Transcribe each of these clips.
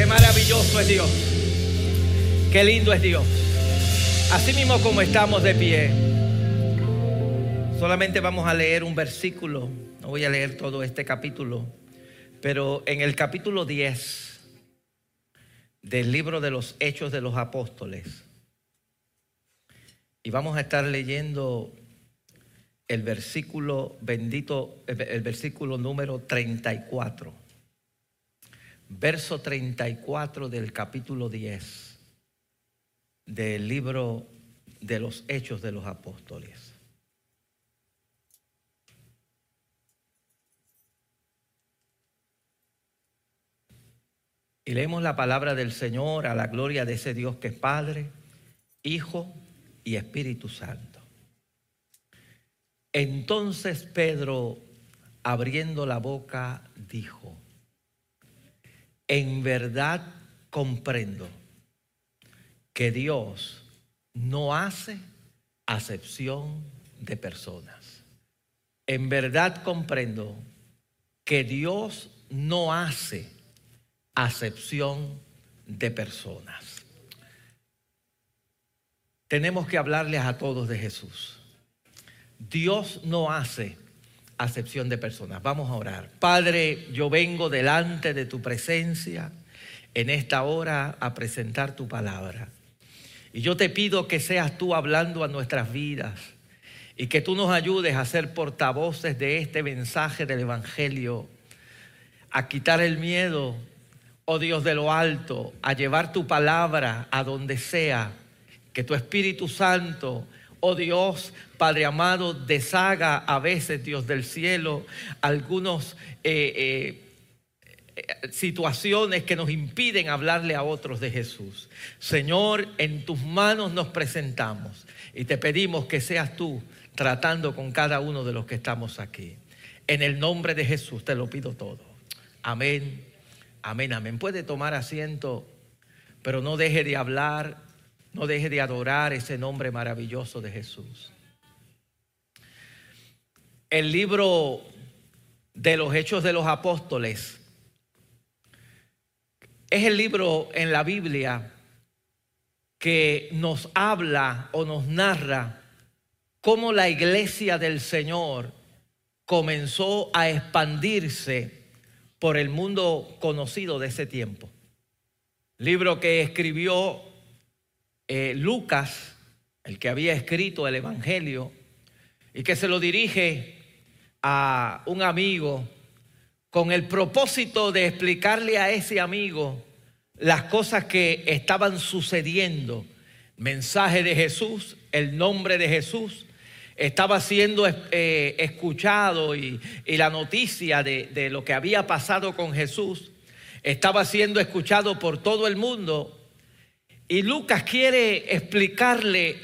Qué maravilloso es Dios. Qué lindo es Dios. Así mismo como estamos de pie, solamente vamos a leer un versículo. No voy a leer todo este capítulo, pero en el capítulo 10 del libro de los Hechos de los Apóstoles, y vamos a estar leyendo el versículo bendito, el versículo número 34 verso 34 del capítulo 10 del libro de los Hechos de los Apóstoles. Y leemos la palabra del Señor a la gloria de ese Dios que es Padre, Hijo y Espíritu Santo. Entonces Pedro, abriendo la boca, dijo, en verdad comprendo que Dios no hace acepción de personas. En verdad comprendo que Dios no hace acepción de personas. Tenemos que hablarles a todos de Jesús. Dios no hace acepción de personas. Vamos a orar. Padre, yo vengo delante de tu presencia en esta hora a presentar tu palabra. Y yo te pido que seas tú hablando a nuestras vidas y que tú nos ayudes a ser portavoces de este mensaje del Evangelio, a quitar el miedo, oh Dios de lo alto, a llevar tu palabra a donde sea, que tu Espíritu Santo Oh Dios, Padre amado, deshaga a veces, Dios del cielo, algunos... Eh, eh, situaciones que nos impiden hablarle a otros de Jesús. Señor, en tus manos nos presentamos y te pedimos que seas tú tratando con cada uno de los que estamos aquí. En el nombre de Jesús te lo pido todo. Amén, amén, amén. Puede tomar asiento, pero no deje de hablar no deje de adorar ese nombre maravilloso de Jesús. El libro de los Hechos de los Apóstoles es el libro en la Biblia que nos habla o nos narra cómo la iglesia del Señor comenzó a expandirse por el mundo conocido de ese tiempo. Libro que escribió eh, Lucas, el que había escrito el Evangelio, y que se lo dirige a un amigo con el propósito de explicarle a ese amigo las cosas que estaban sucediendo. Mensaje de Jesús, el nombre de Jesús, estaba siendo eh, escuchado y, la noticia de, de lo que había pasado con Jesús estaba siendo escuchado por todo el mundo y Lucas quiere explicarle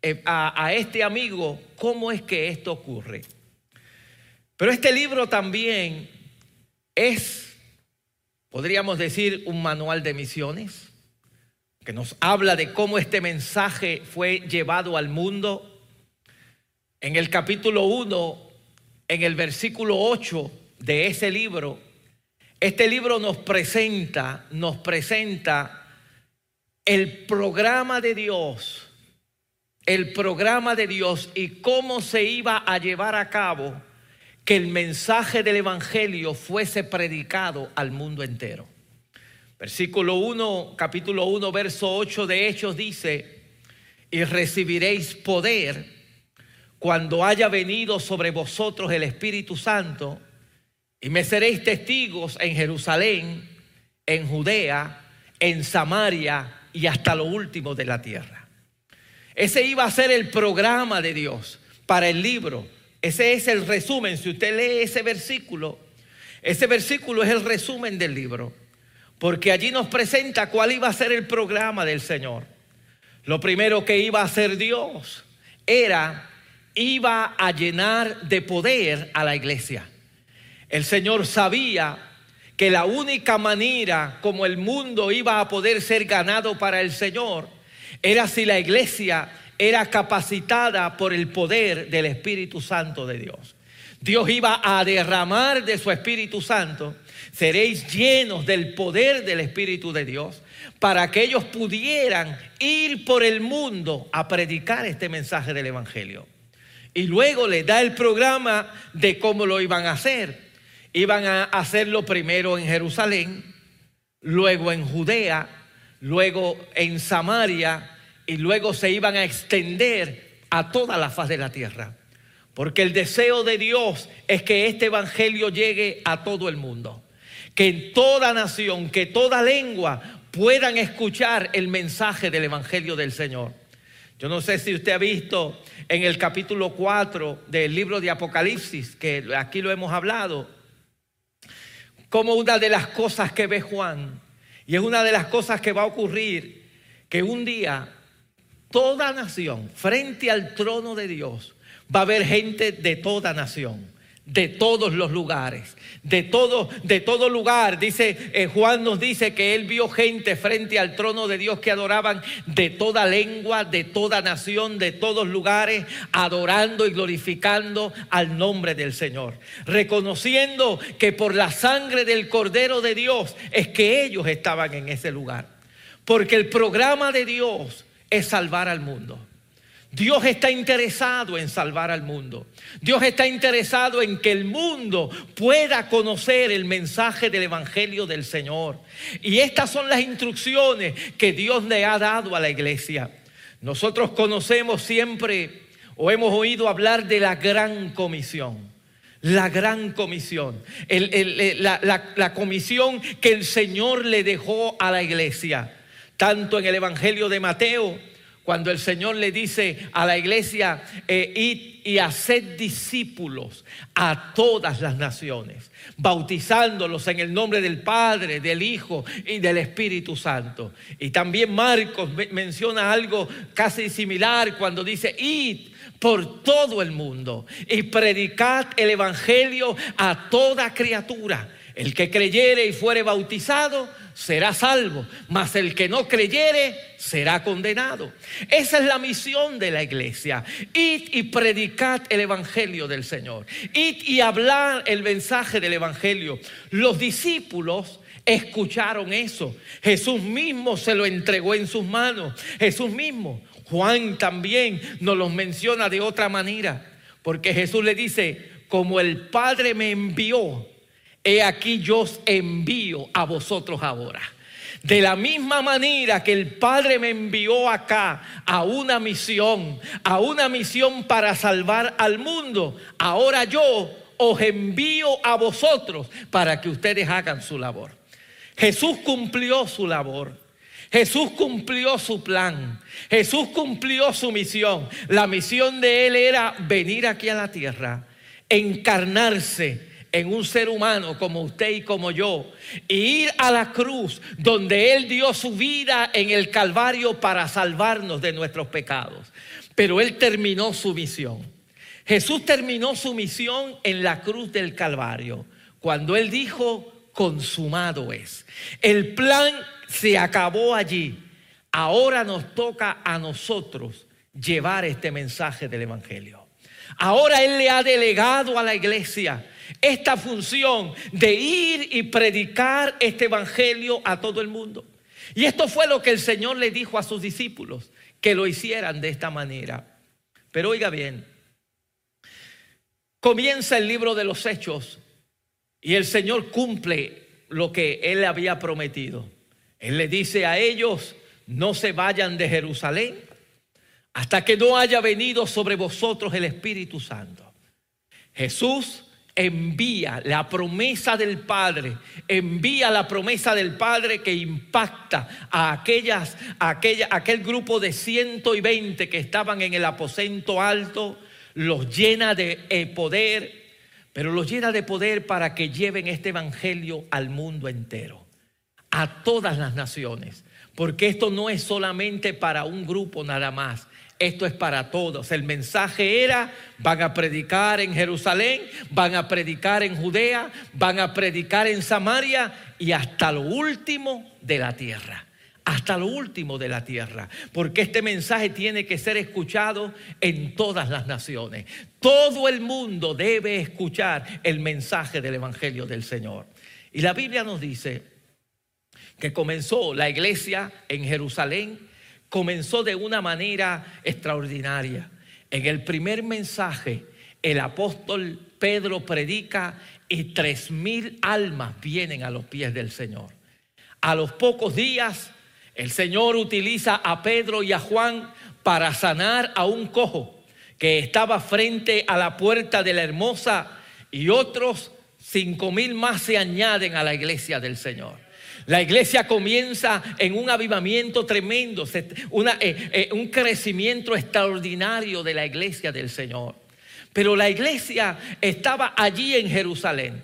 eh, a, este amigo cómo es que esto ocurre. Pero este libro también es, podríamos decir, un manual de misiones que nos habla de cómo este mensaje fue llevado al mundo. En el capítulo 1, en el versículo 8 de ese libro, este libro nos presenta, nos presenta el programa de Dios, el programa de Dios y cómo se iba a llevar a cabo que el mensaje del Evangelio fuese predicado al mundo entero. Versículo 1, capítulo 1, verso 8 de Hechos dice, y recibiréis poder cuando haya venido sobre vosotros el Espíritu Santo, y me seréis testigos en Jerusalén, en Judea, en Samaria y hasta lo último de la tierra. Ese iba a ser el programa de Dios para el libro. Ese es el resumen. Si usted lee ese versículo, ese versículo es el resumen del libro. Porque allí nos presenta cuál iba a ser el programa del Señor. Lo primero que iba a hacer Dios era, iba a llenar de poder a la iglesia. El Señor sabía que la única manera como el mundo iba a poder ser ganado para el Señor era si la iglesia era capacitada por el poder del Espíritu Santo de Dios. Dios iba a derramar de su Espíritu Santo. Seréis llenos del poder del Espíritu de Dios para que ellos pudieran ir por el mundo a predicar este mensaje del Evangelio. Y luego le da el programa de cómo lo iban a hacer. Iban a hacerlo primero en Jerusalén, luego en Judea, luego en Samaria y luego se iban a extender a toda la faz de la tierra. Porque el deseo de Dios es que este Evangelio llegue a todo el mundo. Que en toda nación, que toda lengua puedan escuchar el mensaje del Evangelio del Señor. Yo no sé si usted ha visto en el capítulo 4 del libro de Apocalipsis, que aquí lo hemos hablado, como una de las cosas que ve Juan, y es una de las cosas que va a ocurrir, que un día toda nación, frente al trono de Dios, va a haber gente de toda nación de todos los lugares, de todo, de todo lugar. Dice eh, Juan nos dice que él vio gente frente al trono de Dios que adoraban de toda lengua, de toda nación, de todos lugares, adorando y glorificando al nombre del Señor, reconociendo que por la sangre del Cordero de Dios es que ellos estaban en ese lugar. Porque el programa de Dios es salvar al mundo. Dios está interesado en salvar al mundo. Dios está interesado en que el mundo pueda conocer el mensaje del Evangelio del Señor. Y estas son las instrucciones que Dios le ha dado a la iglesia. Nosotros conocemos siempre o hemos oído hablar de la gran comisión. La gran comisión, la, comisión que el Señor le dejó a la iglesia, tanto en el Evangelio de Mateo cuando el Señor le dice a la iglesia, eh, id y haced discípulos a todas las naciones, bautizándolos en el nombre del Padre, del Hijo y del Espíritu Santo. Y también Marcos menciona algo casi similar cuando dice, id por todo el mundo y predicad el Evangelio a toda criatura. El que creyere y fuere bautizado será salvo, mas el que no creyere será condenado. Esa es la misión de la iglesia. Id y predicad el evangelio del Señor. Id y hablar el mensaje del evangelio. Los discípulos escucharon eso. Jesús mismo se lo entregó en sus manos. Jesús mismo. Juan también nos los menciona de otra manera. Porque Jesús le dice, como el Padre me envió, he aquí yo os envío a vosotros ahora. De la misma manera que el Padre me envió acá a una misión, a una misión para salvar al mundo, ahora yo os envío a vosotros para que ustedes hagan su labor. Jesús cumplió su labor. Jesús cumplió su plan. Jesús cumplió su misión. La misión de él era venir aquí a la tierra, encarnarse en un ser humano como usted y como yo, e ir a la cruz donde Él dio su vida en el Calvario para salvarnos de nuestros pecados. Pero Él terminó su misión. Jesús terminó su misión en la cruz del Calvario, cuando Él dijo, consumado es. El plan se acabó allí. Ahora nos toca a nosotros llevar este mensaje del Evangelio. Ahora Él le ha delegado a la iglesia esta función de ir y predicar este evangelio a todo el mundo. Y esto fue lo que el Señor le dijo a sus discípulos, que lo hicieran de esta manera. Pero oiga bien, comienza el libro de los hechos y el Señor cumple lo que Él le había prometido. Él le dice a ellos, no se vayan de Jerusalén hasta que no haya venido sobre vosotros el Espíritu Santo. Jesús envía la promesa del Padre, envía la promesa del Padre que impacta a aquellas, aquella, aquel grupo de 120 que estaban en el aposento alto, los llena de eh, poder, pero los llena de poder para que lleven este evangelio al mundo entero, a todas las naciones, porque esto no es solamente para un grupo nada más, esto es para todos. El mensaje era, van a predicar en Jerusalén, van a predicar en Judea, van a predicar en Samaria y hasta lo último de la tierra. hasta lo último de la tierra, porque este mensaje tiene que ser escuchado en todas las naciones. Todo el mundo debe escuchar el mensaje del Evangelio del Señor. Y la Biblia nos dice que comenzó la iglesia en Jerusalén, comenzó de una manera extraordinaria. En el primer mensaje, el apóstol Pedro predica y tres mil almas vienen a los pies del Señor. A los pocos días, el Señor utiliza a Pedro y a Juan para sanar a un cojo que estaba frente a la puerta de la hermosa y otros cinco mil más se añaden a la iglesia del Señor. La iglesia comienza en un avivamiento tremendo, eh, eh, un crecimiento extraordinario de la iglesia del Señor. Pero la iglesia estaba allí en Jerusalén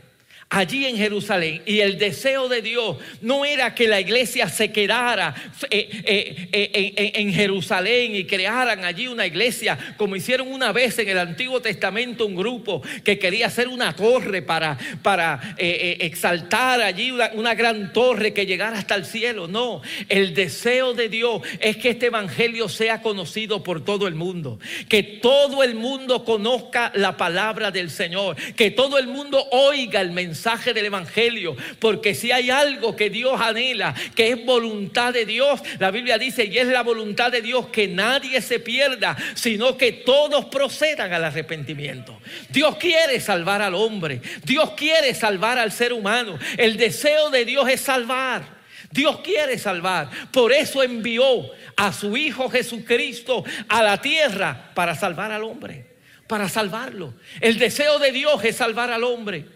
allí en Jerusalén. Y el deseo de Dios no era que la iglesia se quedara eh, eh, eh, en Jerusalén y crearan allí una iglesia como hicieron una vez en el Antiguo Testamento un grupo que quería hacer una torre para, para exaltar allí una, una gran torre que llegara hasta el cielo. No, el deseo de Dios es que este evangelio sea conocido por todo el mundo, que todo el mundo conozca la palabra del Señor, que todo el mundo oiga el mensaje del Evangelio. Porque si hay algo que Dios anhela, que es voluntad de Dios, la Biblia dice, y es la voluntad de Dios que nadie se pierda, sino que todos procedan al arrepentimiento. Dios quiere salvar al hombre, Dios quiere salvar al ser humano. El deseo de Dios es salvar. Dios quiere salvar. Por eso envió a su Hijo Jesucristo a la tierra para salvar al hombre. Para salvarlo. El deseo de Dios es salvar al hombre.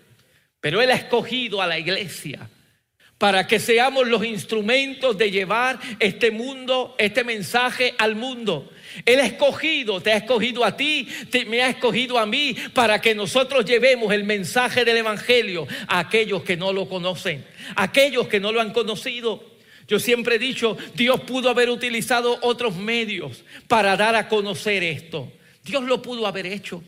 Pero Él ha escogido a la iglesia para que seamos los instrumentos de llevar este mundo, este mensaje al mundo. Él ha escogido, te ha escogido a ti, me ha escogido a mí para que nosotros llevemos el mensaje del Evangelio a aquellos que no lo conocen, a aquellos que no lo han conocido. Yo siempre he dicho, Dios pudo haber utilizado otros medios para dar a conocer esto. Dios lo pudo haber hecho.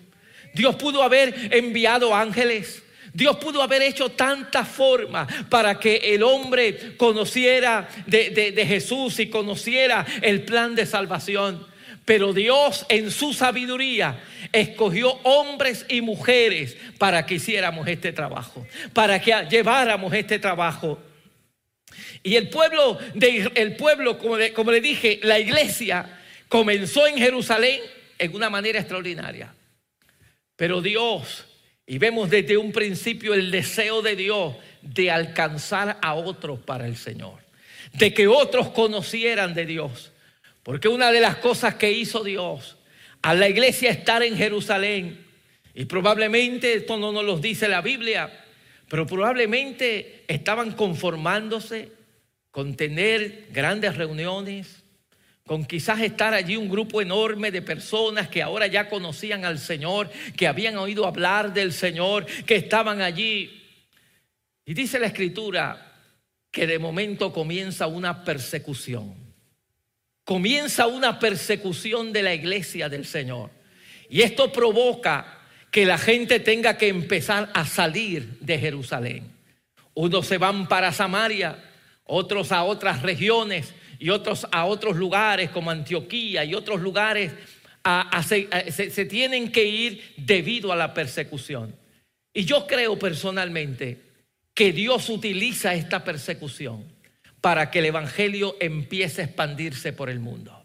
Dios pudo haber enviado ángeles. Dios pudo haber hecho tanta forma para que el hombre conociera de, Jesús y conociera el plan de salvación. Pero Dios en su sabiduría escogió hombres y mujeres para que hiciéramos este trabajo, para que lleváramos este trabajo. Y el pueblo, de, el pueblo como, como le dije, la iglesia comenzó en Jerusalén en una manera extraordinaria. Pero Dios y vemos desde un principio el deseo de Dios de alcanzar a otros para el Señor, de que otros conocieran de Dios. Porque una de las cosas que hizo Dios a la iglesia estar en Jerusalén, y probablemente esto no nos lo dice la Biblia, pero probablemente estaban conformándose con tener grandes reuniones, con quizás estar allí un grupo enorme de personas que ahora ya conocían al Señor, que habían oído hablar del Señor, que estaban allí. Y dice la escritura que de momento comienza una persecución. Comienza una persecución de la iglesia del Señor. Y esto provoca que la gente tenga que empezar a salir de Jerusalén. Unos se van para Samaria, otros a otras regiones, y otros a otros lugares como Antioquía y otros lugares se, se tienen que ir debido a la persecución. Y yo creo personalmente que Dios utiliza esta persecución para que el Evangelio empiece a expandirse por el mundo.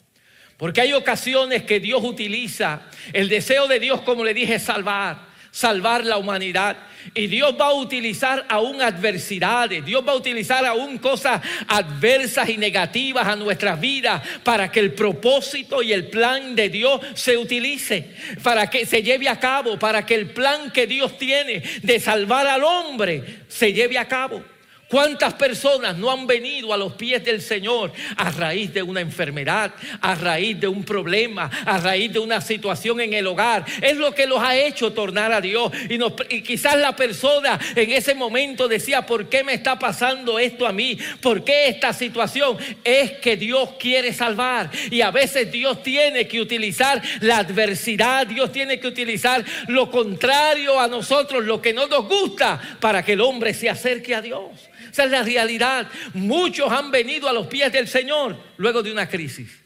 Porque hay ocasiones que Dios utiliza el deseo de Dios, como le dije, salvar salvar la humanidad. Y Dios va a utilizar aún adversidades, Dios va a utilizar aún cosas adversas y negativas a nuestras vidas para que el propósito y el plan de Dios se utilice, para que se lleve a cabo, para que el plan que Dios tiene de salvar al hombre se lleve a cabo. ¿Cuántas personas no han venido a los pies del Señor a raíz de una enfermedad, a raíz de un problema, a raíz de una situación en el hogar? Es lo que los ha hecho tornar a Dios. Y, quizás la persona en ese momento decía, ¿por qué me está pasando esto a mí? ¿Por qué esta situación? Es que Dios quiere salvar. Y a veces Dios tiene que utilizar la adversidad, Dios tiene que utilizar lo contrario a nosotros, lo que no nos gusta, para que el hombre se acerque a Dios. Esa es la realidad. Muchos han venido a los pies del Señor luego de una crisis,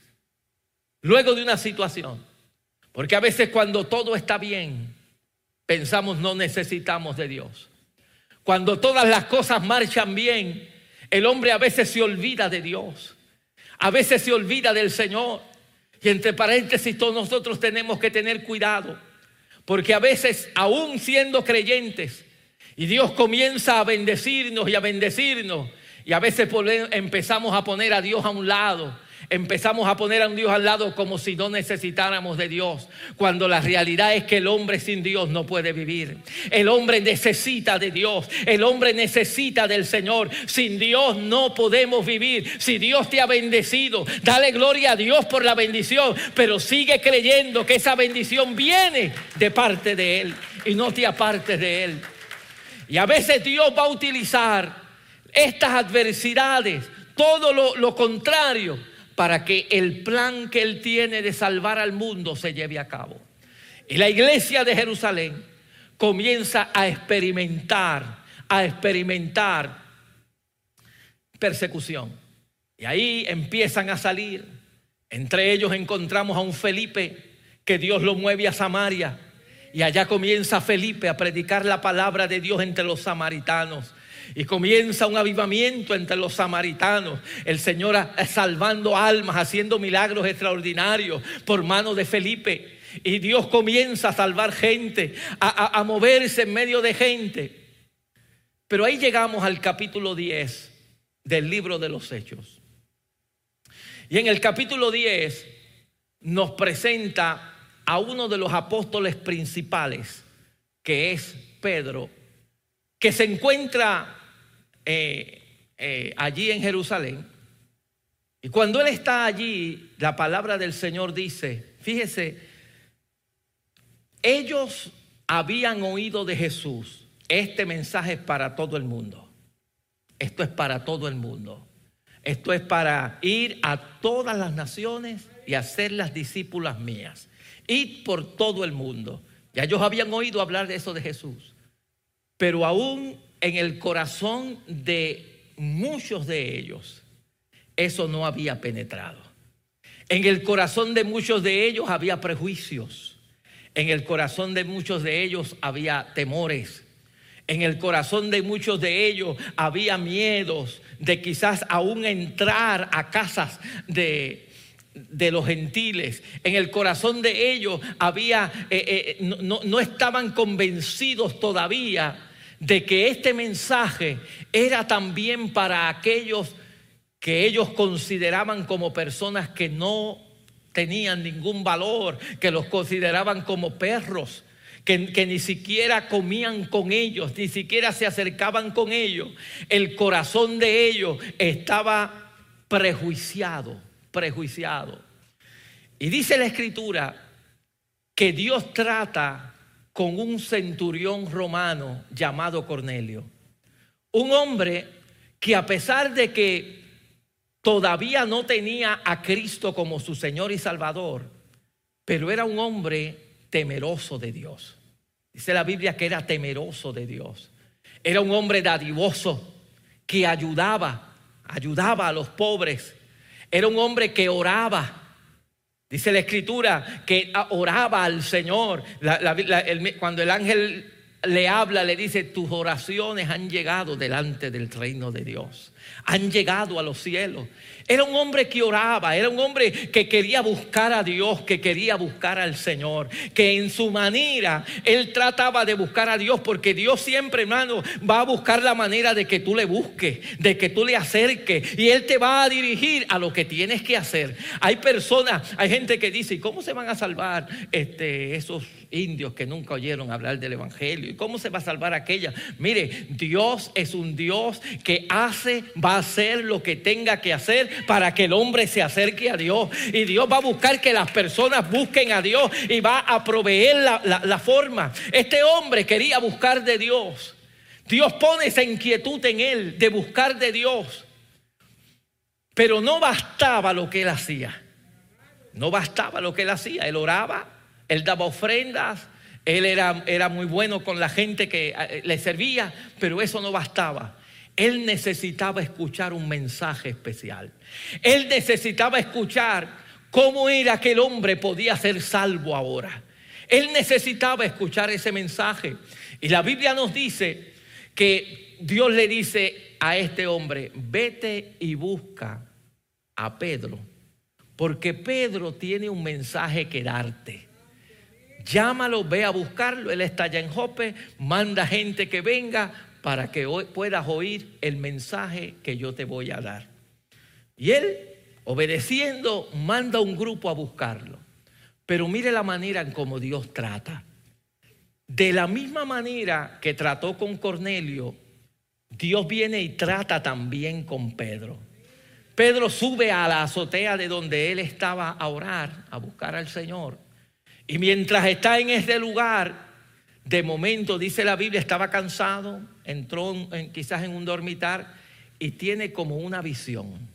luego de una situación. Porque a veces cuando todo está bien, pensamos no necesitamos de Dios. Cuando todas las cosas marchan bien, el hombre a veces se olvida de Dios. A veces se olvida del Señor. Y entre paréntesis, todos nosotros tenemos que tener cuidado. Porque a veces, aún siendo creyentes, y Dios comienza a bendecirnos y a bendecirnos, y a veces empezamos a poner a Dios a un lado empezamos a poner a un Dios al lado como si no necesitáramos de Dios, cuando la realidad es que el hombre sin Dios no puede vivir. El hombre necesita de Dios, el hombre necesita del Señor. Sin Dios no podemos vivir. Si Dios te ha bendecido, dale gloria a Dios por la bendición, pero sigue creyendo que esa bendición viene de parte de Él y no te apartes de Él. Y a veces Dios va a utilizar estas adversidades, todo lo, contrario, para que el plan que Él tiene de salvar al mundo se lleve a cabo. Y la iglesia de Jerusalén comienza a experimentar, a experimentar persecución. Y ahí empiezan a salir. Entre ellos encontramos a un Felipe que Dios lo mueve a Samaria. Y allá comienza Felipe a predicar la palabra de Dios entre los samaritanos. Y comienza un avivamiento entre los samaritanos. El Señor salvando almas, haciendo milagros extraordinarios por mano de Felipe. Y Dios comienza a salvar gente, a, a moverse en medio de gente. Pero ahí llegamos al capítulo 10 del libro de los Hechos. Y en el capítulo 10 nos presenta a uno de los apóstoles principales, que es Pedro, que se encuentra eh, eh, allí en Jerusalén. Y cuando él está allí, la palabra del Señor dice, fíjese, ellos habían oído de Jesús, este mensaje es para todo el mundo. Esto es para todo el mundo. Esto es para ir a todas las naciones y hacer las discípulas mías. Ir por todo el mundo. Ya ellos habían oído hablar de eso de Jesús. Pero aún en el corazón de muchos de ellos eso no había penetrado. En el corazón de muchos de ellos había prejuicios. En el corazón de muchos de ellos había temores. En el corazón de muchos de ellos había miedos de quizás aún entrar a casas de, de los gentiles. En el corazón de ellos había, eh, eh, no, no estaban convencidos todavía de que este mensaje era también para aquellos que ellos consideraban como personas que no tenían ningún valor, que los consideraban como perros, que, que, ni siquiera comían con ellos, ni siquiera se acercaban con ellos. El corazón de ellos estaba prejuiciado, prejuiciado. Y dice la escritura que Dios trata con un centurión romano llamado Cornelio. Un hombre que a pesar de que todavía no tenía a Cristo como su Señor y Salvador, pero era un hombre temeroso de Dios. Dice la Biblia que era temeroso de Dios. Era un hombre dadivoso que ayudaba, ayudaba a los pobres. Era un hombre que oraba, Dice la escritura que oraba al Señor. cuando el ángel le habla, le dice, tus oraciones han llegado delante del reino de Dios. Han llegado a los cielos. Era un hombre que oraba, era un hombre que quería buscar a Dios, que quería buscar al Señor, que en su manera él trataba de buscar a Dios, porque Dios siempre, hermano, va a buscar la manera de que tú le busques, de que tú le acerques, y Él te va a dirigir a lo que tienes que hacer. Hay personas, hay gente que dice, ¿y cómo se van a salvar este, esos indios que nunca oyeron hablar del Evangelio? ¿Y cómo se va a salvar aquella? Mire, Dios es un Dios que hace, va a hacer lo que tenga que hacer para que el hombre se acerque a Dios. Y Dios va a buscar que las personas busquen a Dios y va a proveer la, forma. Este hombre quería buscar de Dios. Dios pone esa inquietud en él de buscar de Dios. Pero no bastaba lo que él hacía. No bastaba lo que él hacía. Él oraba, él daba ofrendas, él era, era muy bueno con la gente que eh, le servía, pero eso no bastaba. Él necesitaba escuchar un mensaje especial. Él necesitaba escuchar cómo era que el hombre podía ser salvo ahora. Él necesitaba escuchar ese mensaje. Y la Biblia nos dice que Dios le dice a este hombre, vete y busca a Pedro, porque Pedro tiene un mensaje que darte. Llámalo, ve a buscarlo, él está allá en Jope, manda gente que venga para que puedas oír el mensaje que yo te voy a dar. Y él, obedeciendo, manda un grupo a buscarlo. Pero mire la manera en cómo Dios trata. De la misma manera que trató con Cornelio, Dios viene y trata también con Pedro. Pedro sube a la azotea de donde él estaba a orar, a buscar al Señor. Y mientras está en ese lugar, de momento, dice la Biblia, estaba cansado, entró quizás en un dormitar y tiene como una visión.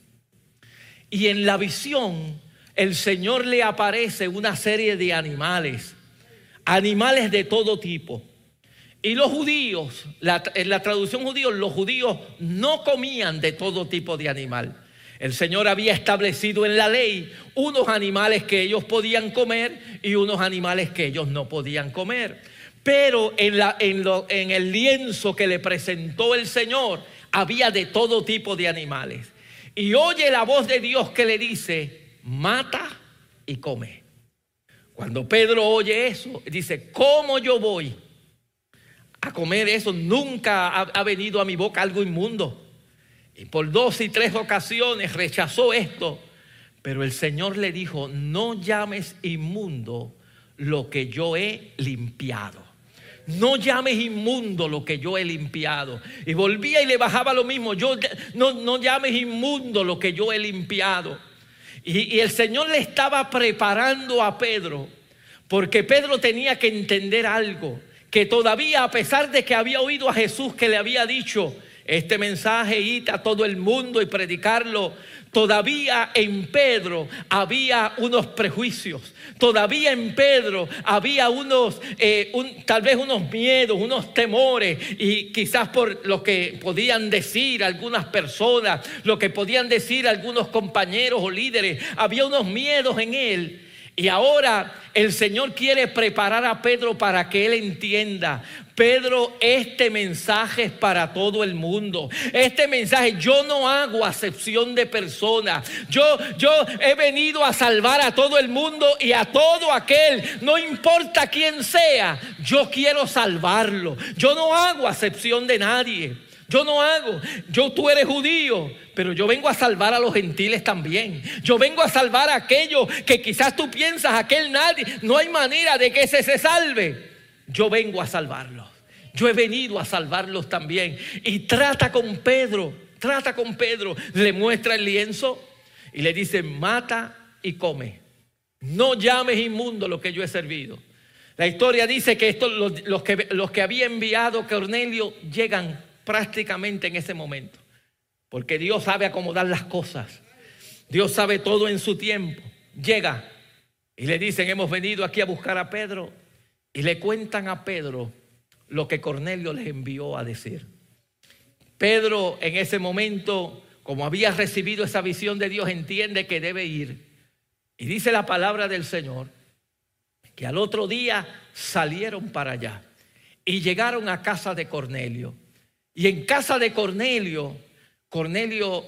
Y en la visión, el Señor le aparece una serie de animales, animales de todo tipo. Y los judíos, en la traducción judío, los judíos no comían de todo tipo de animal. El Señor había establecido en la ley unos animales que ellos podían comer y unos animales que ellos no podían comer. Pero en, el lienzo que le presentó el Señor había de todo tipo de animales. Y oye la voz de Dios que le dice, mata y come. Cuando Pedro oye eso, dice, ¿cómo yo voy a comer eso. Nunca ha, venido a mi boca algo inmundo. Y por dos y tres ocasiones rechazó esto. Pero el Señor le dijo, no llames inmundo lo que yo he limpiado. No llames inmundo lo que yo he limpiado. Y volvía y le bajaba lo mismo. Yo, no, no llames inmundo lo que yo he limpiado. y el Señor le estaba preparando a Pedro. Porque Pedro tenía que entender algo que todavía a pesar de que había oído a Jesús que le había dicho, este mensaje id a todo el mundo y predicarlo. Todavía en Pedro había unos prejuicios. Todavía en Pedro había unos, eh, tal vez unos miedos, unos temores. Y quizás por lo que podían decir algunas personas, lo que podían decir algunos compañeros o líderes, había unos miedos en él. Y ahora el Señor quiere preparar a Pedro para que él entienda. Pedro, este mensaje es para todo el mundo. Este mensaje, yo no hago acepción de personas. Yo, yo he venido a salvar a todo el mundo y a todo aquel, no importa quién sea, yo quiero salvarlo. Yo no hago acepción de nadie. Yo no hago. Yo tú eres judío, pero yo vengo a salvar a los gentiles también. Yo vengo a salvar a aquellos que quizás tú piensas, aquel nadie, no hay manera de que ese se salve. Yo vengo a salvarlos. Yo he venido a salvarlos también. Y trata con Pedro, trata con Pedro. Le muestra el lienzo y le dice, mata y come. No llames inmundo lo que yo he servido. La historia dice que, esto, los, que los que había enviado Cornelio llegan prácticamente en ese momento. Porque Dios sabe acomodar las cosas. Dios sabe todo en su tiempo. Llega y le dicen, hemos venido aquí a buscar a Pedro. Y le cuentan a Pedro lo que Cornelio les envió a decir. Pedro en ese momento, como había recibido esa visión de Dios, entiende que debe ir. Y dice la palabra del Señor, que al otro día salieron para allá y llegaron a casa de Cornelio. Y en casa de Cornelio, Cornelio,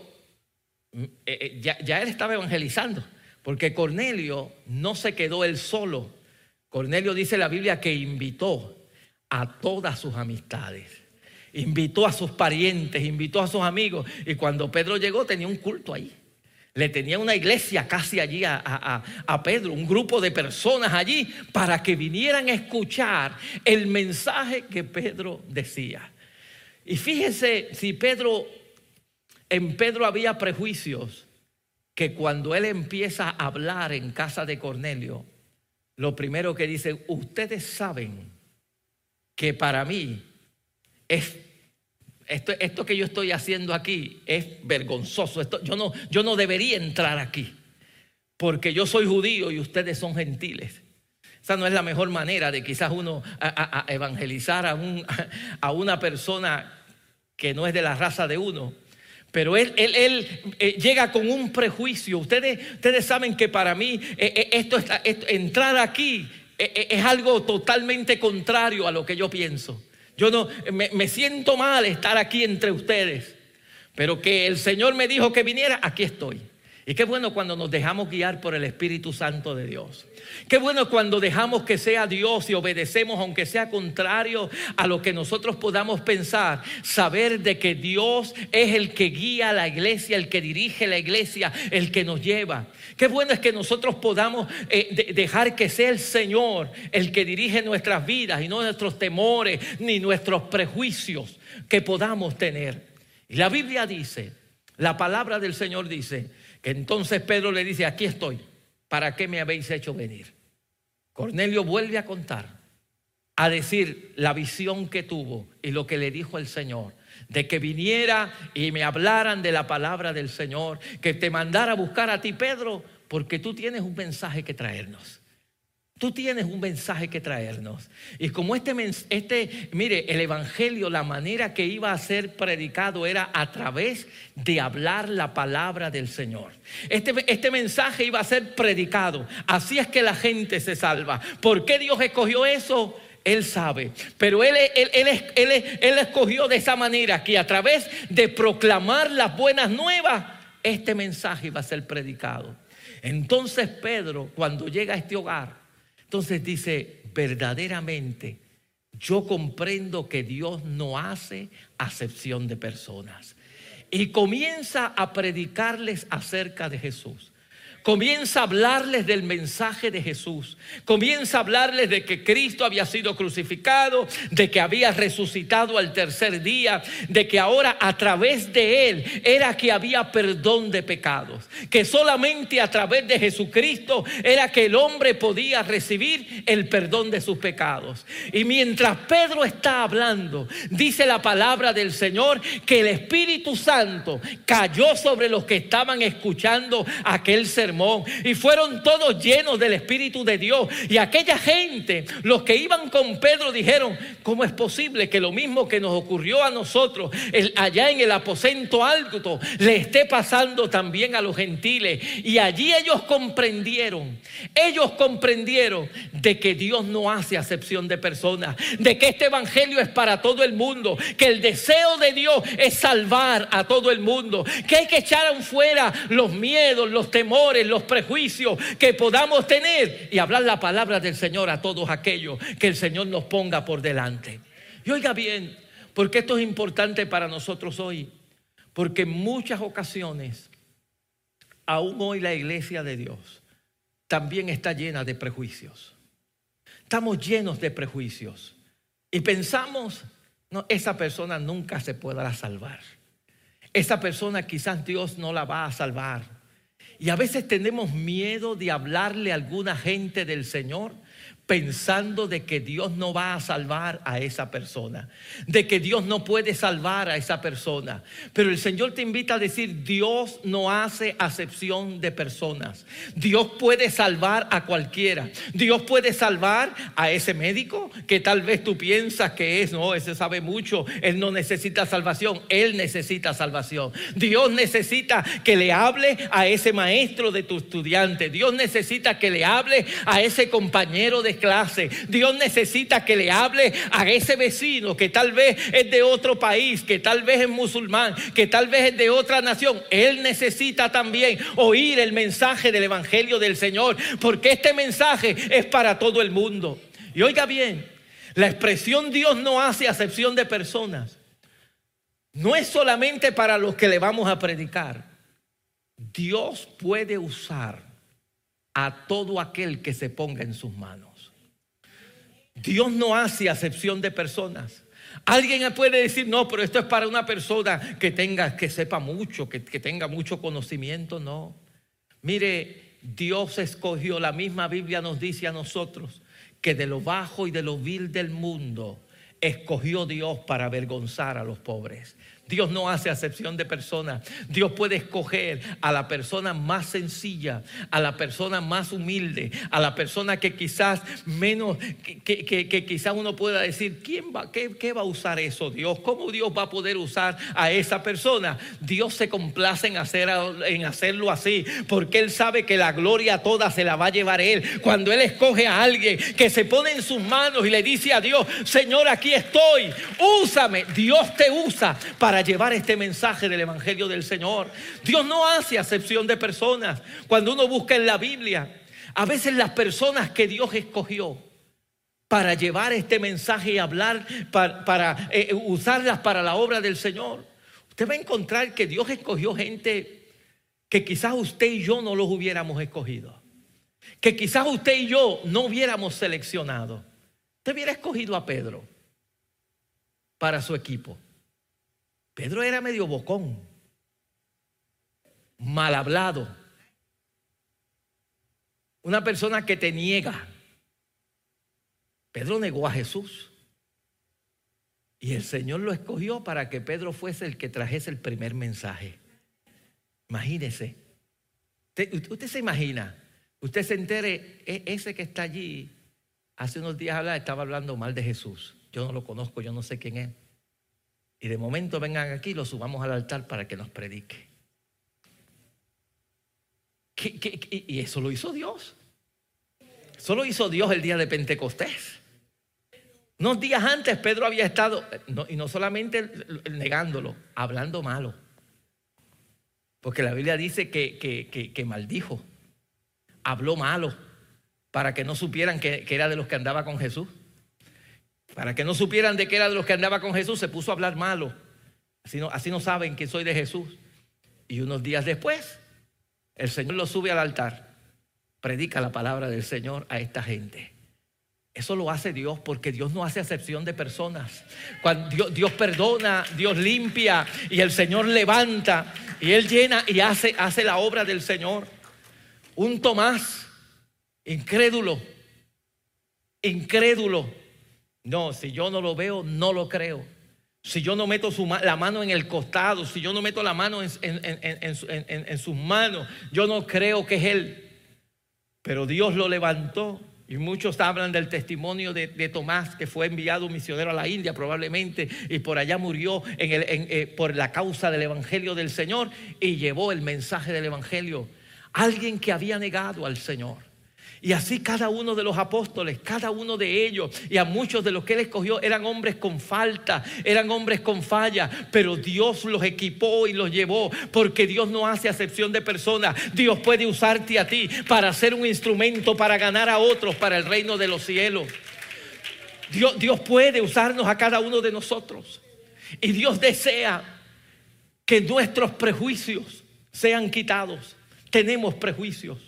mm, eh, eh, ya, ya, él estaba evangelizando, porque Cornelio no se quedó él solo. Cornelio dice la Biblia que invitó a todas sus amistades, invitó a sus parientes, invitó a sus amigos. Y cuando Pedro llegó tenía un culto ahí. Le tenía una iglesia casi allí a, a, Pedro, un grupo de personas allí para que vinieran a escuchar el mensaje que Pedro decía. Y fíjese si Pedro, en Pedro había prejuicios, que cuando él empieza a hablar en casa de Cornelio, lo primero que dice, ustedes saben que para mí es esto, esto, que yo estoy haciendo aquí es vergonzoso. Yo, no, yo no debería entrar aquí porque yo soy judío y ustedes son gentiles. Esa no es la mejor manera de quizás uno evangelizar a, un, a una persona que no es de la raza de uno, pero él, él, eh, llega con un prejuicio. Ustedes, ustedes saben que para mí eh, eh, esto, entrar aquí es algo totalmente contrario a lo que yo pienso. Yo no me, me siento mal estar aquí entre ustedes, pero que el Señor me dijo que viniera, aquí estoy. Y qué bueno cuando nos dejamos guiar por el Espíritu Santo de Dios. Qué bueno cuando dejamos que sea Dios y obedecemos, aunque sea contrario a lo que nosotros podamos pensar, saber de que Dios es el que guía la iglesia, el que dirige la iglesia, el que nos lleva. Qué bueno es que nosotros podamos eh, dejar que sea el Señor el que dirige nuestras vidas y no nuestros temores ni nuestros prejuicios que podamos tener. Y la Biblia dice, la palabra del Señor dice, entonces Pedro le dice, aquí estoy, ¿para qué me habéis hecho venir? Cornelio vuelve a contar, a decir la visión que tuvo y lo que le dijo el Señor, de que viniera y me hablaran de la palabra del Señor, que te mandara a buscar a ti, Pedro, porque tú tienes un mensaje que traernos. Tú tienes un mensaje que traernos. Y como este, este, mire, el Evangelio, la manera que iba a ser predicado era a través de hablar la palabra del Señor. Este, este mensaje iba a ser predicado. Así es que la gente se salva. ¿Por qué Dios escogió eso? Él sabe. Pero él, él, él, él, escogió de esa manera que a través de proclamar las buenas nuevas, este mensaje iba a ser predicado. Entonces Pedro, cuando llega a este hogar, entonces dice, verdaderamente, yo comprendo que Dios no hace acepción de personas. Y comienza a predicarles acerca de Jesús comienza a hablarles del mensaje de Jesús, comienza a hablarles de que Cristo había sido crucificado, de que había resucitado al tercer día, de que ahora a través de Él era que había perdón de pecados, que solamente a través de Jesucristo era que el hombre podía recibir el perdón de sus pecados. Y mientras Pedro está hablando, dice la palabra del Señor que el Espíritu Santo cayó sobre los que estaban escuchando aquel sermón y fueron todos llenos del Espíritu de Dios. Y aquella gente, los que iban con Pedro, dijeron, ¿cómo es posible que lo mismo que nos ocurrió a nosotros allá en el aposento alto le esté pasando también a los gentiles? Y allí ellos comprendieron, ellos comprendieron de que Dios no hace acepción de personas, de que este evangelio es para todo el mundo, que el deseo de Dios es salvar a todo el mundo, que hay que echar afuera los miedos, los temores, los prejuicios que podamos tener y hablar la palabra del Señor a todos aquellos que el Señor nos ponga por delante. Y oiga bien, porque esto es importante para nosotros hoy, porque en muchas ocasiones, aún hoy la iglesia de Dios también está llena de prejuicios. Estamos llenos de prejuicios y pensamos, no, esa persona nunca se podrá salvar. Esa persona quizás Dios no la va a salvar. Y a veces tenemos miedo de hablarle a alguna gente del Señor pensando de que Dios no va a salvar a esa persona, de que Dios no puede salvar a esa persona. Pero el Señor te invita a decir, Dios no hace acepción de personas. Dios puede salvar a cualquiera. Dios puede salvar a ese médico que tal vez tú piensas que es, no, ese sabe mucho, él no necesita salvación, él necesita salvación. Dios necesita que le hable a ese maestro de tu estudiante. Dios necesita que le hable a ese compañero de clase. Dios necesita que le hable a ese vecino que tal vez es de otro país, que tal vez es musulmán, que tal vez es de otra nación. Él necesita también oír el mensaje del Evangelio del Señor, porque este mensaje es para todo el mundo. Y oiga bien, la expresión Dios no hace acepción de personas. No es solamente para los que le vamos a predicar. Dios puede usar a todo aquel que se ponga en sus manos. Dios no hace acepción de personas. Alguien puede decir, no, pero esto es para una persona que tenga, que sepa mucho, que, que tenga mucho conocimiento. No. Mire, Dios escogió, la misma Biblia nos dice a nosotros, que de lo bajo y de lo vil del mundo escogió Dios para avergonzar a los pobres. Dios no hace acepción de personas. Dios puede escoger a la persona más sencilla, a la persona más humilde, a la persona que quizás menos, que, quizás uno pueda decir, ¿quién va, qué, qué, va a usar eso Dios? ¿Cómo Dios va a poder usar a esa persona? Dios se complace en, hacer, en hacerlo así, porque Él sabe que la gloria toda se la va a llevar Él. Cuando Él escoge a alguien que se pone en sus manos y le dice a Dios, Señor, aquí estoy, úsame. Dios te usa para llevar este mensaje del Evangelio del Señor. Dios no hace acepción de personas. Cuando uno busca en la Biblia, a veces las personas que Dios escogió para llevar este mensaje y hablar, para, eh, usarlas para la obra del Señor, usted va a encontrar que Dios escogió gente que quizás usted y yo no los hubiéramos escogido. Que quizás usted y yo no hubiéramos seleccionado. Usted hubiera escogido a Pedro para su equipo. Pedro era medio bocón, mal hablado, una persona que te niega. Pedro negó a Jesús. Y el Señor lo escogió para que Pedro fuese el que trajese el primer mensaje. Imagínese. Usted, se imagina, usted se entere, e, ese que está allí, hace unos días estaba hablando mal de Jesús. Yo no lo conozco, yo no sé quién es y de momento vengan aquí y lo subamos al altar para que nos predique. y eso lo hizo Dios. Eso lo hizo Dios el día de Pentecostés. Unos días antes Pedro había estado, y no solamente negándolo, hablando malo. Porque la Biblia dice que, que maldijo, habló malo, para que no supieran que era de los que andaba con Jesús. Para que no supieran de qué era de los que andaba con Jesús, se puso a hablar malo. Así no, así no saben que soy de Jesús. Y unos días después, el Señor lo sube al altar, predica la palabra del Señor a esta gente. Eso lo hace Dios porque Dios no hace acepción de personas. Cuando Dios, Dios, perdona, Dios limpia y el Señor levanta y Él llena y hace, hace la obra del Señor. Un Tomás, incrédulo, incrédulo no, si yo no lo veo, no lo creo. Si yo no meto la mano en el costado, si yo no meto la mano en, sus manos, yo no creo que es Él. Pero Dios lo levantó y muchos hablan del testimonio de, Tomás, que fue enviado misionero a la India probablemente, y por allá murió eh, por la causa del Evangelio del Señor y llevó el mensaje del Evangelio. Alguien que había negado al Señor. Y así cada uno de los apóstoles, cada uno de ellos, y a muchos de los que él escogió, eran hombres con falta, eran hombres con falla, pero Dios los equipó y los llevó, porque Dios no hace acepción de personas. Dios puede usarte a ti para ser un instrumento, para ganar a otros, para el reino de los cielos. Dios, Dios puede usarnos a cada uno de nosotros. Y Dios desea que nuestros prejuicios sean quitados. Tenemos prejuicios.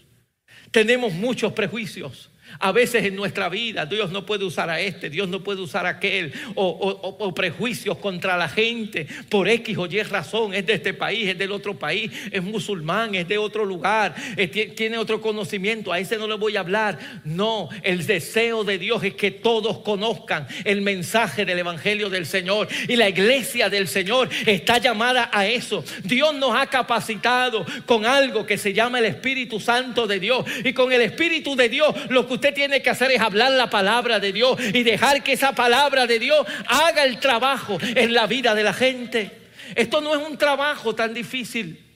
Tenemos muchos prejuicios. A veces en nuestra vida Dios no puede usar a este, Dios no puede usar a aquel, o, prejuicios contra la gente por X o Y razón, es de este país, es del otro país, es musulmán, es de otro lugar, tiene otro conocimiento, a ese no le voy a hablar. No, el deseo de Dios es que todos conozcan el mensaje del Evangelio del Señor y la iglesia del Señor está llamada a eso. Dios nos ha capacitado con algo que se llama el Espíritu Santo de Dios y con el Espíritu de Dios lo que usted tiene que hacer es hablar la palabra de Dios y dejar que esa palabra de Dios haga el trabajo en la vida de la gente. Esto no es un trabajo tan difícil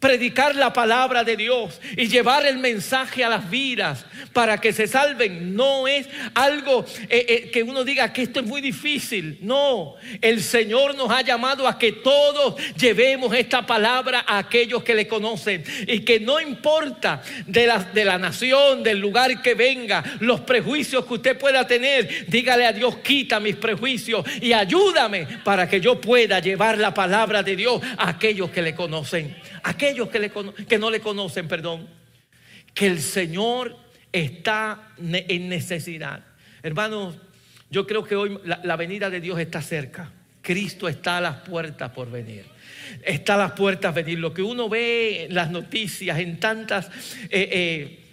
predicar la palabra de Dios y llevar el mensaje a las vidas para que se salven. No es algo eh, eh, que uno diga que esto es muy difícil. No, el Señor nos ha llamado a que todos llevemos esta palabra a aquellos que le conocen y que no importa de la, de la nación, del lugar que venga, los prejuicios que usted pueda tener, dígale a Dios, quita mis prejuicios y ayúdame para que yo pueda llevar la palabra de Dios a aquellos que le conocen aquellos que, que no le conocen, perdón, que el Señor está en necesidad. Hermanos, yo creo que hoy la, venida de Dios está cerca. Cristo está a las puertas por venir. Está a las puertas venir. Lo que uno ve en las noticias, en tantas eh, eh,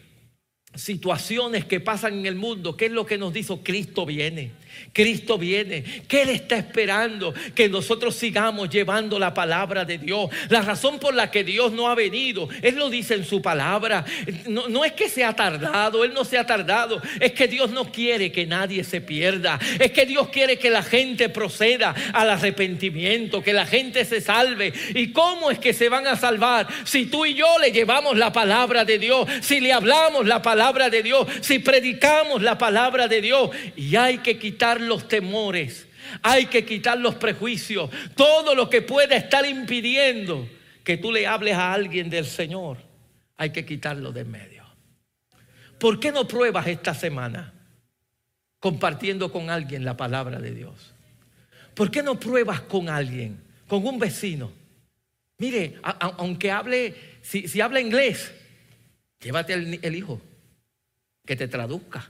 situaciones que pasan en el mundo, ¿qué es lo que nos dice? Cristo viene. Cristo viene, que Él está esperando que nosotros sigamos llevando la palabra de Dios. La razón por la que Dios no ha venido, Él lo dice en su palabra, no, no es que se ha tardado, Él no se ha tardado, es que Dios no quiere que nadie se pierda, es que Dios quiere que la gente proceda al arrepentimiento, que la gente se salve. ¿Y cómo es que se van a salvar? Si tú y yo le llevamos la palabra de Dios, si le hablamos la palabra de Dios, si predicamos la palabra de Dios, y hay que quitar los temores, hay que quitar los prejuicios, todo lo que pueda estar impidiendo que tú le hables a alguien del Señor, hay que quitarlo de en medio. ¿Por qué no pruebas esta semana compartiendo con alguien la palabra de Dios? ¿Por qué no pruebas con alguien, con un vecino? Mire, aunque hable, si, habla inglés, llévate el hijo que te traduzca.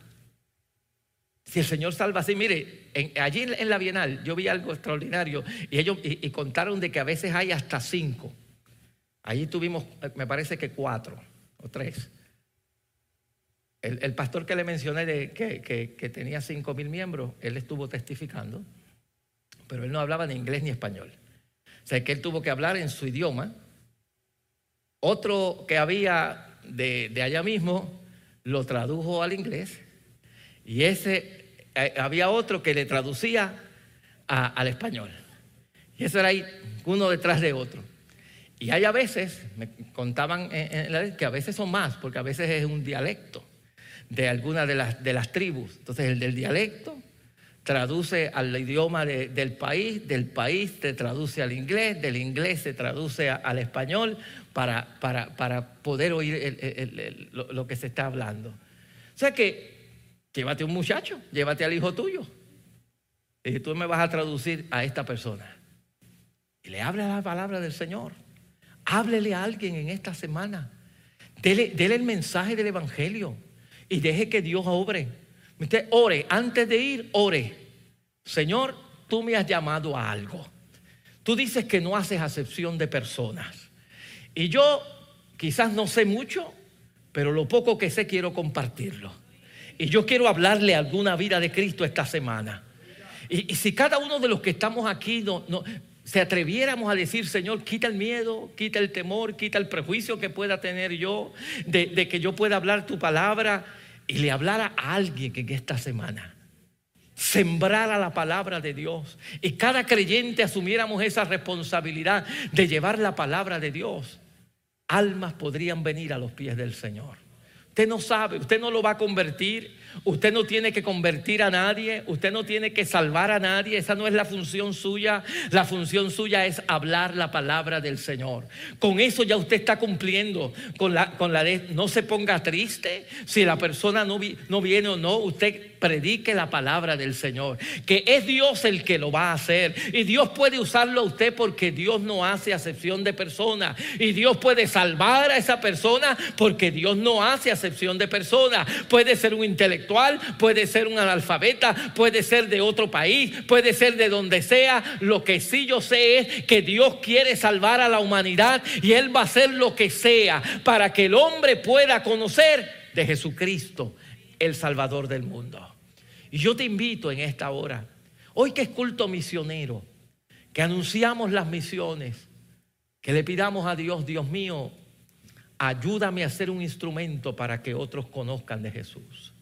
Si el Señor salva así, mire, allí en, la Bienal yo vi algo extraordinario y ellos y, contaron de que a veces hay hasta cinco. Allí tuvimos, me parece que cuatro o tres. El, pastor que le mencioné de, que, tenía cinco mil miembros, él estuvo testificando, pero él no hablaba ni inglés ni español. O sea que él tuvo que hablar en su idioma. Otro que había de allá mismo lo tradujo al inglés y ese, eh, había otro que le traducía al español. Y eso era ahí, uno detrás de otro. Y hay a veces, me contaban que a veces son más, porque a veces es un dialecto de alguna de las, de las tribus. Entonces el del dialecto traduce al idioma del país, del país te traduce al inglés, del inglés se traduce al español para, para, poder oír lo, lo, que se está hablando. O sea que Llévate un muchacho, llévate al hijo tuyo. Y tú me vas a traducir a esta persona. Y le hable la palabra del Señor. Háblele a alguien en esta semana. Dele, el mensaje del Evangelio. Y deje que Dios obre. Usted ore, antes de ir, ore. Señor, tú me has llamado a algo. Tú dices que no haces acepción de personas. Y yo quizás no sé mucho, pero lo poco que sé quiero compartirlo. Y yo quiero hablarle alguna vida de Cristo esta semana. Y, si cada uno de los que estamos aquí no, se atreviéramos a decir, Señor, quita el miedo, quita el temor, quita el prejuicio que pueda tener yo, de, que yo pueda hablar tu palabra y le hablara a alguien en esta semana sembrara la palabra de Dios y cada creyente asumiéramos esa responsabilidad de llevar la palabra de Dios, almas podrían venir a los pies del Señor. Usted no sabe, usted no lo va a convertir, usted no tiene que convertir a nadie, usted no tiene que salvar a nadie, esa no es la función suya, la función suya es hablar la palabra del Señor. Con eso ya usted está cumpliendo con la, con la no se ponga triste si la persona no, no viene o no, usted predique la palabra del Señor, que es Dios el que lo va a hacer. Y Dios puede usarlo a usted porque Dios no hace acepción de personas. Y Dios puede salvar a esa persona porque Dios no hace acepción de personas. Puede ser un intelectual, puede ser un analfabeta, puede ser de otro país, puede ser de donde sea. Lo que sí yo sé es que Dios quiere salvar a la humanidad y Él va a hacer lo que sea para que el hombre pueda conocer de Jesucristo el Salvador del mundo. Y yo te invito en esta hora, hoy que es culto misionero, que anunciamos las misiones, que le pidamos a Dios, Dios mío, ayúdame a ser un instrumento para que otros conozcan de Jesús.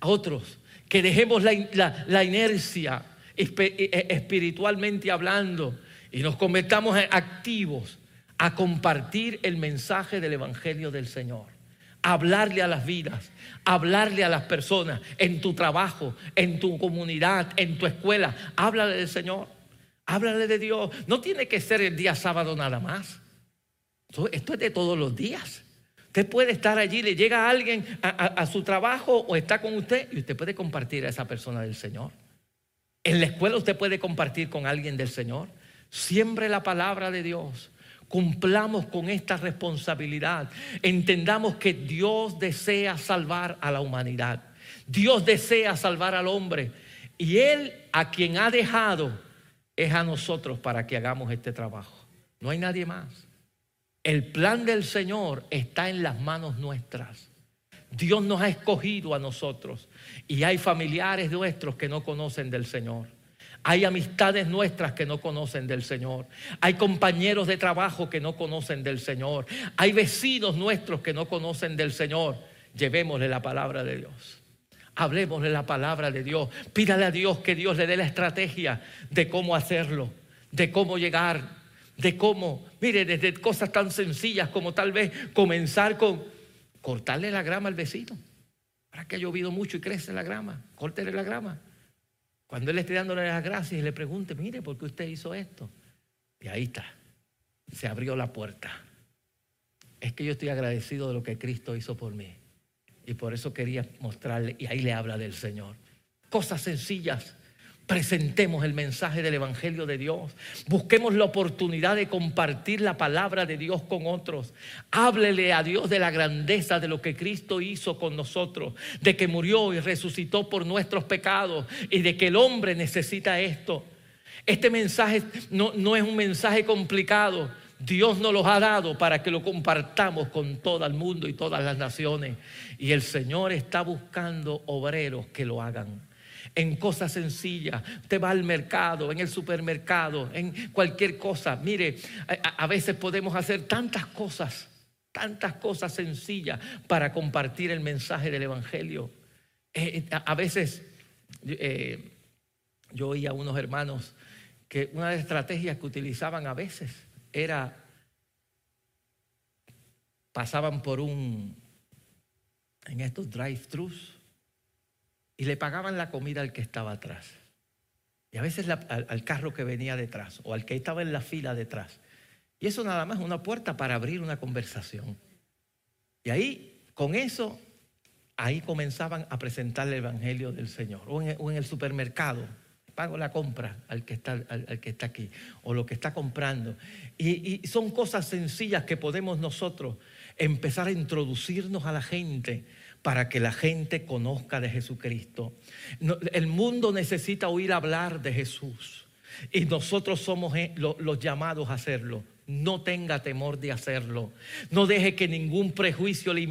A otros, que dejemos la, inercia e, e, espiritualmente hablando y nos convertamos activos a compartir el mensaje del Evangelio del Señor hablarle a las vidas, hablarle a las personas en tu trabajo, en tu comunidad, en tu escuela. Háblale del Señor, háblale de Dios. No tiene que ser el día sábado nada más. Esto es de todos los días. Usted puede estar allí, le llega alguien a, su trabajo o está con usted y usted puede compartir a esa persona del Señor. En la escuela usted puede compartir con alguien del Señor. Siempre la palabra de Dios cumplamos con esta responsabilidad. Entendamos que Dios desea salvar a la humanidad. Dios desea salvar al hombre. Y Él a quien ha dejado es a nosotros para que hagamos este trabajo. No hay nadie más. El plan del Señor está en las manos nuestras. Dios nos ha escogido a nosotros y hay familiares nuestros que no conocen del Señor. Hay amistades nuestras que no conocen del Señor. Hay compañeros de trabajo que no conocen del Señor. Hay vecinos nuestros que no conocen del Señor. Llevémosle la palabra de Dios. Hablemosle la palabra de Dios. Pídale a Dios que Dios le dé la estrategia de cómo hacerlo, de cómo llegar, de cómo, mire, desde cosas tan sencillas como tal vez comenzar con cortarle la grama al vecino. Para que ha llovido mucho y crece la grama, córtele la grama. Cuando Él esté dándole las gracias y le pregunte, mire, ¿por qué usted hizo esto? Y ahí está, se abrió la puerta. Es que yo estoy agradecido de lo que Cristo hizo por mí. Y por eso quería mostrarle, y ahí le habla del Señor. Cosas sencillas presentemos el mensaje del Evangelio de Dios. Busquemos la oportunidad de compartir la palabra de Dios con otros. Háblele a Dios de la grandeza de lo que Cristo hizo con nosotros, de que murió y resucitó por nuestros pecados y de que el hombre necesita esto. Este mensaje no, no es un mensaje complicado. Dios nos lo ha dado para que lo compartamos con todo el mundo y todas las naciones. Y el Señor está buscando obreros que lo hagan en cosas sencillas. Usted va al mercado, en el supermercado, en cualquier cosa. Mire, a, veces podemos hacer tantas cosas, tantas cosas sencillas para compartir el mensaje del Evangelio. Eh, eh, a, veces eh, yo oía a unos hermanos que una de las estrategias que utilizaban a veces era, pasaban por un, en estos drive-thrus, y le pagaban la comida al que estaba atrás. Y a veces al, carro que venía detrás o al que estaba en la fila detrás. Y eso nada más es una puerta para abrir una conversación. Y ahí, con eso, ahí comenzaban a presentar el Evangelio del Señor. O en, el supermercado, pago la compra al que está, al, que está aquí, o lo que está comprando. y son cosas sencillas que podemos nosotros empezar a introducirnos a la gente para que la gente conozca de Jesucristo. el mundo necesita oír hablar de Jesús y nosotros somos eh, los llamados a hacerlo. No tenga temor de hacerlo. No deje que ningún prejuicio le,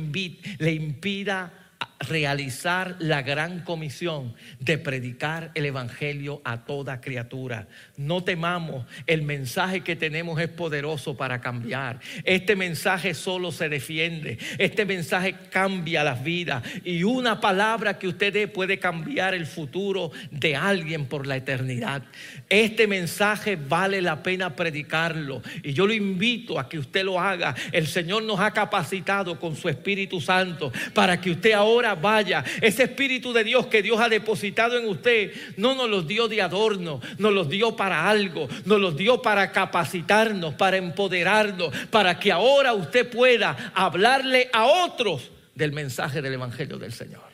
le impida realizar la gran comisión de predicar el Evangelio a toda criatura. No temamos, el mensaje que tenemos es poderoso para cambiar. Este mensaje solo se defiende, este mensaje cambia las vidas y una palabra que usted dé puede cambiar el futuro de alguien por la eternidad. Este mensaje vale la pena predicarlo y yo lo invito a que usted lo haga. El Señor nos ha capacitado con su Espíritu Santo para que usted ahora vaya. Ese Espíritu de Dios que Dios ha depositado en usted no nos los dio de adorno, nos los dio para algo, nos los dio para capacitarnos, para empoderarnos, para que ahora usted pueda hablarle a otros del mensaje del Evangelio del Señor,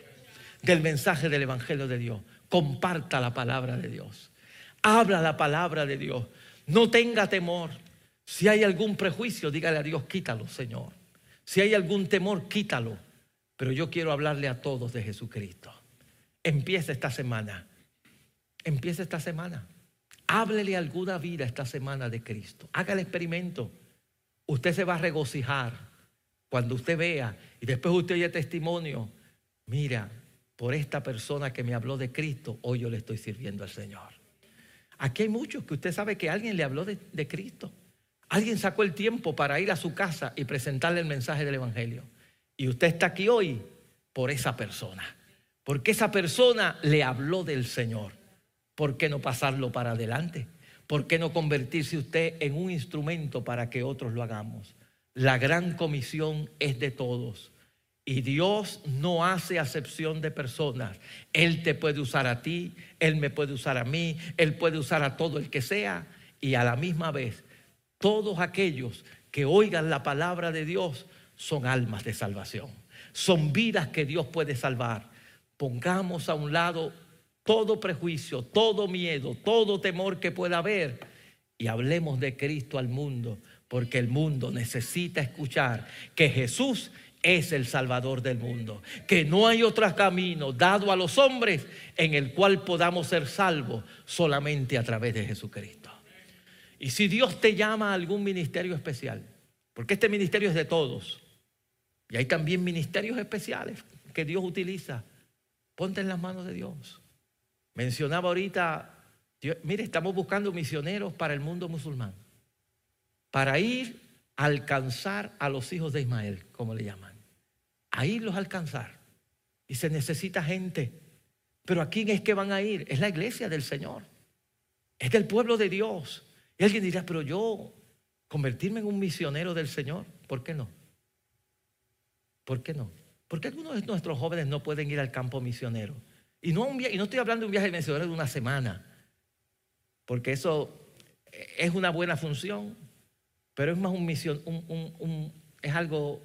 del mensaje del Evangelio de Dios. Comparta la palabra de Dios. Habla la palabra de Dios. No tenga temor. Si hay algún prejuicio, dígale a Dios, quítalo, Señor. Si hay algún temor, quítalo. Pero yo quiero hablarle a todos de Jesucristo. Empieza esta semana. Empieza esta semana. Háblele alguna vida esta semana de Cristo. Haga el experimento. Usted se va a regocijar cuando usted vea y después usted oye testimonio. Mira, por esta persona que me habló de Cristo, hoy yo le estoy sirviendo al Señor. Aquí hay muchos que usted sabe que alguien le habló de, de Cristo. Alguien sacó el tiempo para ir a su casa y presentarle el mensaje del Evangelio. Y usted está aquí hoy por esa persona. Porque esa persona le habló del Señor. ¿Por qué no pasarlo para adelante? ¿Por qué no convertirse usted en un instrumento para que otros lo hagamos? La gran comisión es de todos. Y Dios no hace acepción de personas. Él te puede usar a ti, Él me puede usar a mí, Él puede usar a todo el que sea. Y a la misma vez, todos aquellos que oigan la palabra de Dios son almas de salvación. Son vidas que Dios puede salvar. Pongamos a un lado todo prejuicio, todo miedo, todo temor que pueda haber y hablemos de Cristo al mundo, porque el mundo necesita escuchar que Jesús es el Salvador del mundo, que no hay otro camino dado a los hombres en el cual podamos ser salvos solamente a través de Jesucristo. Y si Dios te llama a algún ministerio especial, porque este ministerio es de todos, Y hay también ministerios especiales que Dios utiliza. Ponte en las manos de Dios. Mencionaba ahorita, mire, estamos buscando misioneros para el mundo musulmán, para ir a alcanzar a los hijos de Ismael, como le llaman, a irlos a alcanzar. Y se necesita gente. Pero ¿a quién es que van a ir? Es la iglesia del Señor. Es del pueblo de Dios. Y alguien dirá, pero yo convertirme en un misionero del Señor, ¿por qué no? ¿Por qué no? Porque algunos de nuestros jóvenes no pueden ir al campo misionero. Y no, estoy hablando de un viaje misionero de una semana, porque eso es una buena función, pero es más un misión, es algo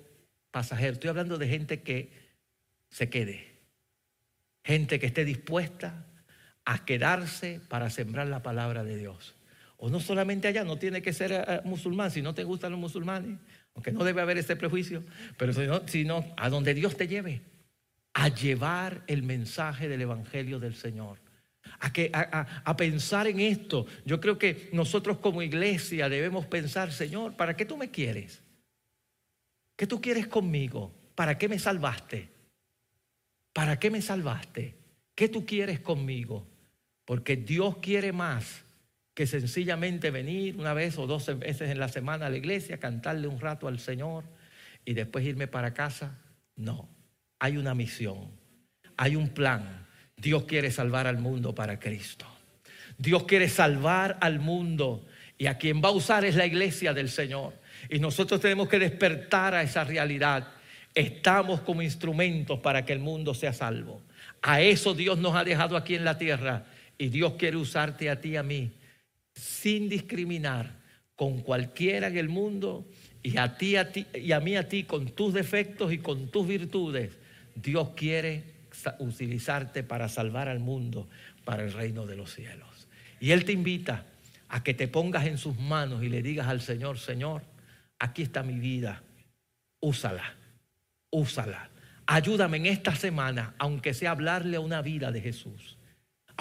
pasajero. Estoy hablando de gente que se quede, gente que esté dispuesta a quedarse para sembrar la palabra de Dios. O no solamente allá, no tiene que ser eh, musulmán, si no te gustan los musulmanes, aunque no debe haber ese prejuicio, pero sino, a donde Dios te lleve, a llevar el mensaje del Evangelio del Señor. A, que, a, pensar en esto. Yo creo que nosotros como iglesia debemos pensar, Señor, ¿para qué tú me quieres? ¿Qué tú quieres conmigo? ¿Para qué me salvaste? ¿Para qué me salvaste? ¿Qué tú quieres conmigo? Porque Dios quiere más que sencillamente venir una vez o dos veces en la semana a la iglesia, cantarle un rato al Señor y después irme para casa. No, hay una misión, hay un plan. Dios quiere salvar al mundo para Cristo. Dios quiere salvar al mundo y a quien va a usar es la iglesia del Señor. Y nosotros tenemos que despertar a esa realidad. Estamos como instrumentos para que el mundo sea salvo. A eso Dios nos ha dejado aquí en la tierra y Dios quiere usarte a ti y a mí sin discriminar con cualquiera en el mundo y a ti, a ti y a mí a ti con tus defectos y con tus virtudes. Dios quiere utilizarte para salvar al mundo, para el reino de los cielos. Y Él te invita a que te pongas en sus manos y le digas al Señor, Señor, aquí está mi vida, úsala, úsala. Ayúdame en esta semana, aunque sea hablarle a una vida de Jesús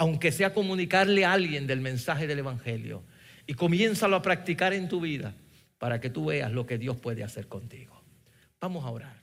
aunque sea comunicarle a alguien del mensaje del Evangelio. Y comiénzalo a practicar en tu vida para que tú veas lo que Dios puede hacer contigo. Vamos a orar.